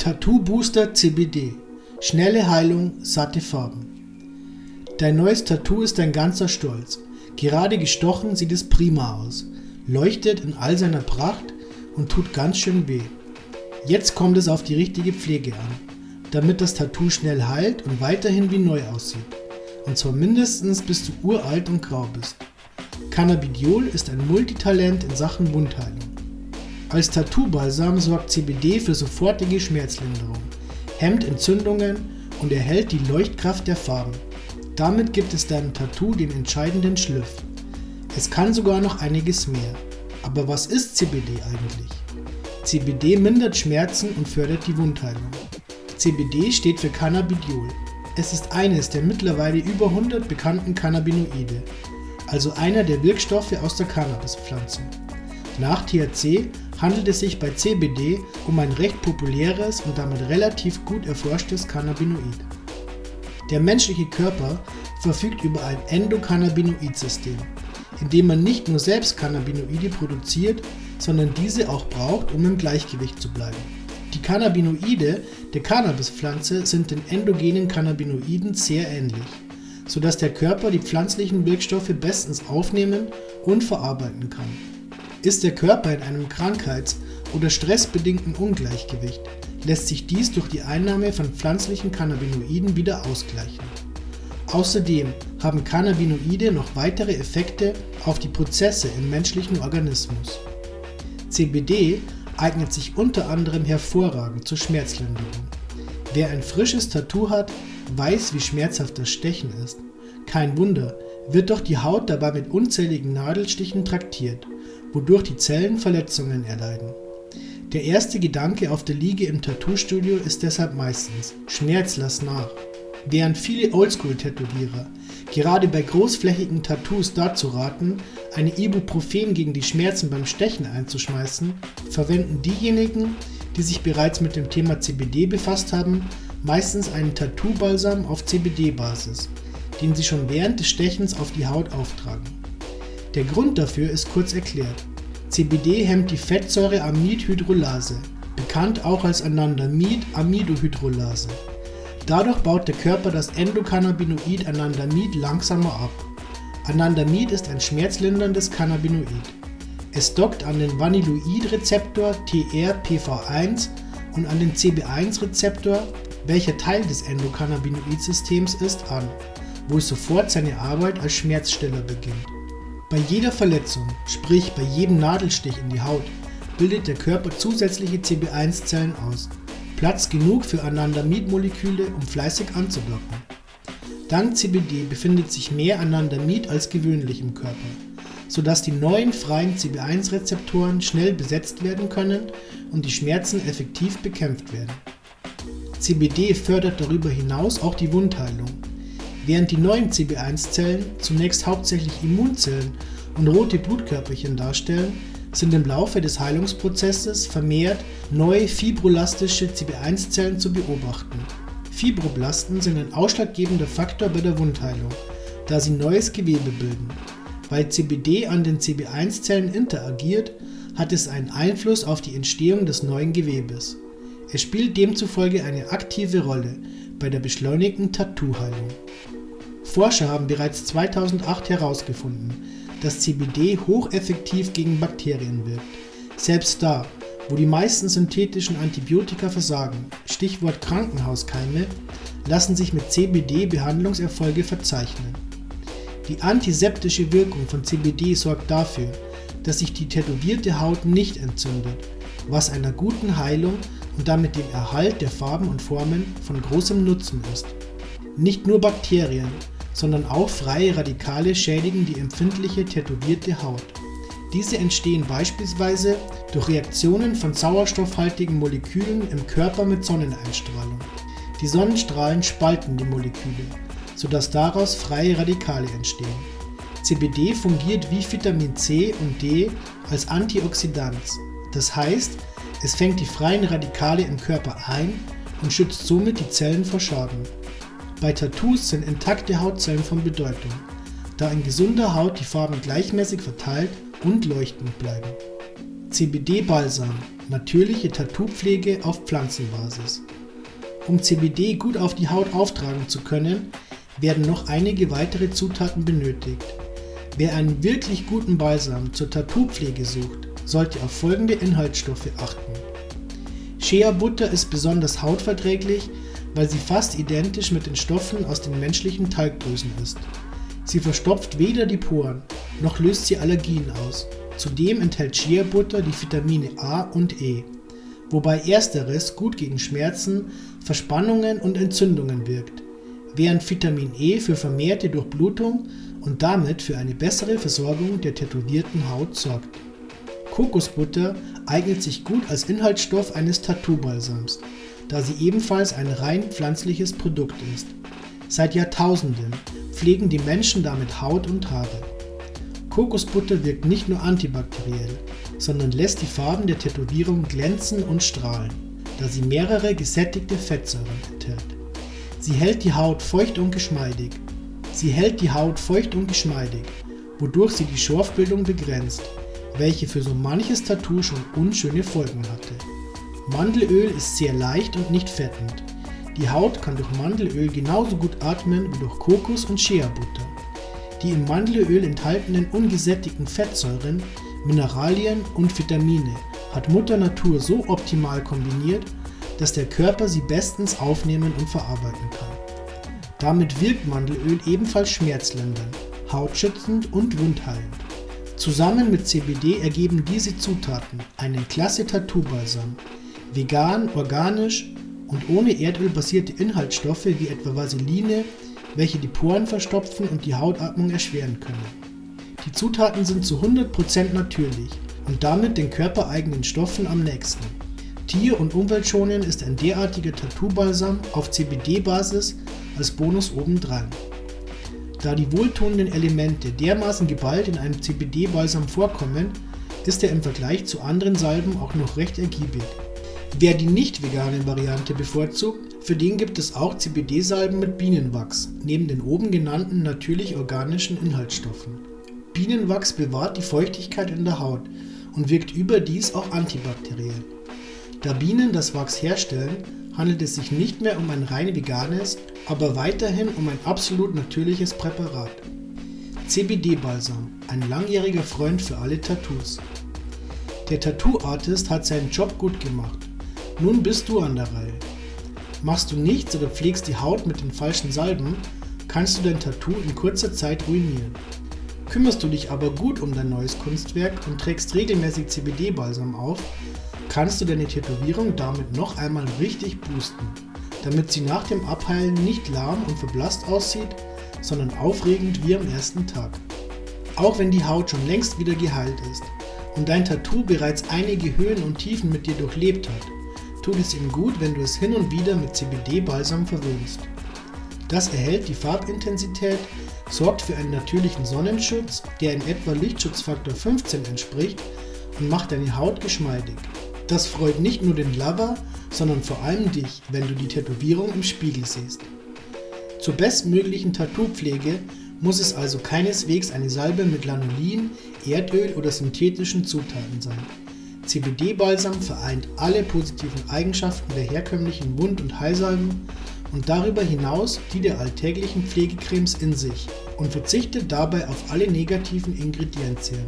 Tattoo Booster CBD. Schnelle Heilung, satte Farben. Dein neues Tattoo ist dein ganzer Stolz. Gerade gestochen sieht es prima aus, leuchtet in all seiner Pracht und tut ganz schön weh. Jetzt kommt es auf die richtige Pflege an, damit das Tattoo schnell heilt und weiterhin wie neu aussieht. Und zwar mindestens bis du uralt und grau bist. Cannabidiol ist ein Multitalent in Sachen Wundheilung. Als Tattoo-Balsam sorgt CBD für sofortige Schmerzlinderung, hemmt Entzündungen und erhält die Leuchtkraft der Farben. Damit gibt es deinem Tattoo den entscheidenden Schliff. Es kann sogar noch einiges mehr. Aber was ist CBD eigentlich? CBD mindert Schmerzen und fördert die Wundheilung. CBD steht für Cannabidiol. Es ist eines der mittlerweile über 100 bekannten Cannabinoide, also einer der Wirkstoffe aus der Cannabispflanze. Nach THC handelt es sich bei CBD um ein recht populäres und damit relativ gut erforschtes Cannabinoid. Der menschliche Körper verfügt über ein Endokannabinoid-System, in dem man nicht nur selbst Cannabinoide produziert, sondern diese auch braucht, um im Gleichgewicht zu bleiben. Die Cannabinoide der Cannabispflanze sind den endogenen Cannabinoiden sehr ähnlich, sodass der Körper die pflanzlichen Wirkstoffe bestens aufnehmen und verarbeiten kann. Ist der Körper in einem Krankheits- oder stressbedingten Ungleichgewicht, lässt sich dies durch die Einnahme von pflanzlichen Cannabinoiden wieder ausgleichen. Außerdem haben Cannabinoide noch weitere Effekte auf die Prozesse im menschlichen Organismus. CBD eignet sich unter anderem hervorragend zur Schmerzlinderung. Wer ein frisches Tattoo hat, weiß, wie schmerzhaft das Stechen ist. Kein Wunder, wird doch die Haut dabei mit unzähligen Nadelstichen traktiert wodurch die Zellen Verletzungen erleiden. Der erste Gedanke auf der Liege im Tattoo-Studio ist deshalb meistens: Schmerz lass nach. Während viele Oldschool-Tätowierer gerade bei großflächigen Tattoos dazu raten, eine Ibuprofen gegen die Schmerzen beim Stechen einzuschmeißen, verwenden diejenigen, die sich bereits mit dem Thema CBD befasst haben, meistens einen Tattoo-Balsam auf CBD-Basis, den sie schon während des Stechens auf die Haut auftragen. Der Grund dafür ist kurz erklärt. CBD hemmt die Fettsäure Amidhydrolase, bekannt auch als Anandamid-Amidohydrolase. Dadurch baut der Körper das Endokannabinoid Anandamid langsamer ab. Anandamid ist ein schmerzlinderndes Cannabinoid. Es dockt an den Vanilloid-Rezeptor TRPV1 und an den CB1-Rezeptor, welcher Teil des Endokannabinoid-Systems ist, an, wo es sofort seine Arbeit als Schmerzstiller beginnt. Bei jeder Verletzung, sprich bei jedem Nadelstich in die Haut, bildet der Körper zusätzliche CB1-Zellen aus. Platz genug für Anandamid-Moleküle, um fleißig anzudocken. Dank CBD befindet sich mehr Anandamid als gewöhnlich im Körper, sodass die neuen freien CB1-Rezeptoren schnell besetzt werden können und die Schmerzen effektiv bekämpft werden. CBD fördert darüber hinaus auch die Wundheilung. Während die neuen CB1-Zellen zunächst hauptsächlich Immunzellen und rote Blutkörperchen darstellen, sind im Laufe des Heilungsprozesses vermehrt neue fibrolastische CB1-Zellen zu beobachten. Fibroblasten sind ein ausschlaggebender Faktor bei der Wundheilung, da sie neues Gewebe bilden. Weil CBD an den CB1-Zellen interagiert, hat es einen Einfluss auf die Entstehung des neuen Gewebes. Es spielt demzufolge eine aktive Rolle bei der beschleunigten Tattoo-Heilung. Forscher haben bereits 2008 herausgefunden, dass CBD hocheffektiv gegen Bakterien wirkt. Selbst da, wo die meisten synthetischen Antibiotika versagen, Stichwort Krankenhauskeime, lassen sich mit CBD Behandlungserfolge verzeichnen. Die antiseptische Wirkung von CBD sorgt dafür, dass sich die tätowierte Haut nicht entzündet, was einer guten Heilung und damit dem Erhalt der Farben und Formen von großem Nutzen ist. Nicht nur Bakterien, sondern auch freie Radikale schädigen die empfindliche tätowierte Haut. Diese entstehen beispielsweise durch Reaktionen von sauerstoffhaltigen Molekülen im Körper mit Sonneneinstrahlung. Die Sonnenstrahlen spalten die Moleküle, sodass daraus freie Radikale entstehen. CBD fungiert wie Vitamin C und D als Antioxidant, das heißt, es fängt die freien Radikale im Körper ein und schützt somit die Zellen vor Schaden. Bei Tattoos sind intakte Hautzellen von Bedeutung, da in gesunder Haut die Farben gleichmäßig verteilt und leuchtend bleiben. CBD-Balsam natürliche Tattoo-Pflege auf Pflanzenbasis. Um CBD gut auf die Haut auftragen zu können, werden noch einige weitere Zutaten benötigt. Wer einen wirklich guten Balsam zur Tattoo-Pflege sucht, sollte auf folgende Inhaltsstoffe achten. Shea-Butter ist besonders hautverträglich, weil sie fast identisch mit den Stoffen aus den menschlichen Talgdrüsen ist. Sie verstopft weder die Poren, noch löst sie Allergien aus. Zudem enthält Shea-Butter die Vitamine A und E, wobei ersteres gut gegen Schmerzen, Verspannungen und Entzündungen wirkt, während Vitamin E für vermehrte Durchblutung und damit für eine bessere Versorgung der tätowierten Haut sorgt. Kokosbutter eignet sich gut als Inhaltsstoff eines Tattoo-Balsams, da sie ebenfalls ein rein pflanzliches Produkt ist. Seit Jahrtausenden pflegen die Menschen damit Haut und Haare. Kokosbutter wirkt nicht nur antibakteriell, sondern lässt die Farben der Tätowierung glänzen und strahlen, da sie mehrere gesättigte Fettsäuren enthält. Sie hält die Haut feucht und geschmeidig. Sie hält die Haut feucht und geschmeidig, wodurch sie die Schorfbildung begrenzt, welche für so manches Tattoo schon unschöne Folgen hatte. Mandelöl ist sehr leicht und nicht fettend. Die Haut kann durch Mandelöl genauso gut atmen wie durch Kokos- und Shea-Butter. Die im Mandelöl enthaltenen ungesättigten Fettsäuren, Mineralien und Vitamine hat Mutter Natur so optimal kombiniert, dass der Körper sie bestens aufnehmen und verarbeiten kann. Damit wirkt Mandelöl ebenfalls schmerzlindernd, hautschützend und wundheilend. Zusammen mit CBD ergeben diese Zutaten einen klasse Tattoo-Balsam. Vegan, organisch und ohne Erdöl basierte Inhaltsstoffe wie etwa Vaseline, welche die Poren verstopfen und die Hautatmung erschweren können. Die Zutaten sind zu 100% natürlich und damit den körpereigenen Stoffen am nächsten. Tier- und umweltschonend ist ein derartiger Tattoo-Balsam auf CBD-Basis als Bonus obendrein. Da die wohltuenden Elemente dermaßen geballt in einem CBD-Balsam vorkommen, ist er im Vergleich zu anderen Salben auch noch recht ergiebig. Wer die nicht vegane Variante bevorzugt, für den gibt es auch CBD-Salben mit Bienenwachs, neben den oben genannten natürlich organischen Inhaltsstoffen. Bienenwachs bewahrt die Feuchtigkeit in der Haut und wirkt überdies auch antibakteriell. Da Bienen das Wachs herstellen, handelt es sich nicht mehr um ein rein veganes, aber weiterhin um ein absolut natürliches Präparat. CBD-Balsam, ein langjähriger Freund für alle Tattoos. Der Tattoo-Artist hat seinen Job gut gemacht. Nun bist du an der Reihe. Machst du nichts oder pflegst die Haut mit den falschen Salben, kannst du dein Tattoo in kurzer Zeit ruinieren. Kümmerst du dich aber gut um dein neues Kunstwerk und trägst regelmäßig CBD-Balsam auf, kannst du deine Tätowierung damit noch einmal richtig boosten, damit sie nach dem Abheilen nicht lahm und verblasst aussieht, sondern aufregend wie am ersten Tag. Auch wenn die Haut schon längst wieder geheilt ist und dein Tattoo bereits einige Höhen und Tiefen mit dir durchlebt hat, tut es ihm gut, wenn du es hin und wieder mit CBD-Balsam verwöhnst. Das erhält die Farbintensität, sorgt für einen natürlichen Sonnenschutz, der in etwa Lichtschutzfaktor 15 entspricht und macht deine Haut geschmeidig. Das freut nicht nur den Lover, sondern vor allem dich, wenn du die Tätowierung im Spiegel siehst. Zur bestmöglichen Tattoo-Pflege muss es also keineswegs eine Salbe mit Lanolin, Erdöl oder synthetischen Zutaten sein. CBD-Balsam vereint alle positiven Eigenschaften der herkömmlichen Wund- und Heilsalben und darüber hinaus die der alltäglichen Pflegecremes in sich und verzichtet dabei auf alle negativen Ingredienzien.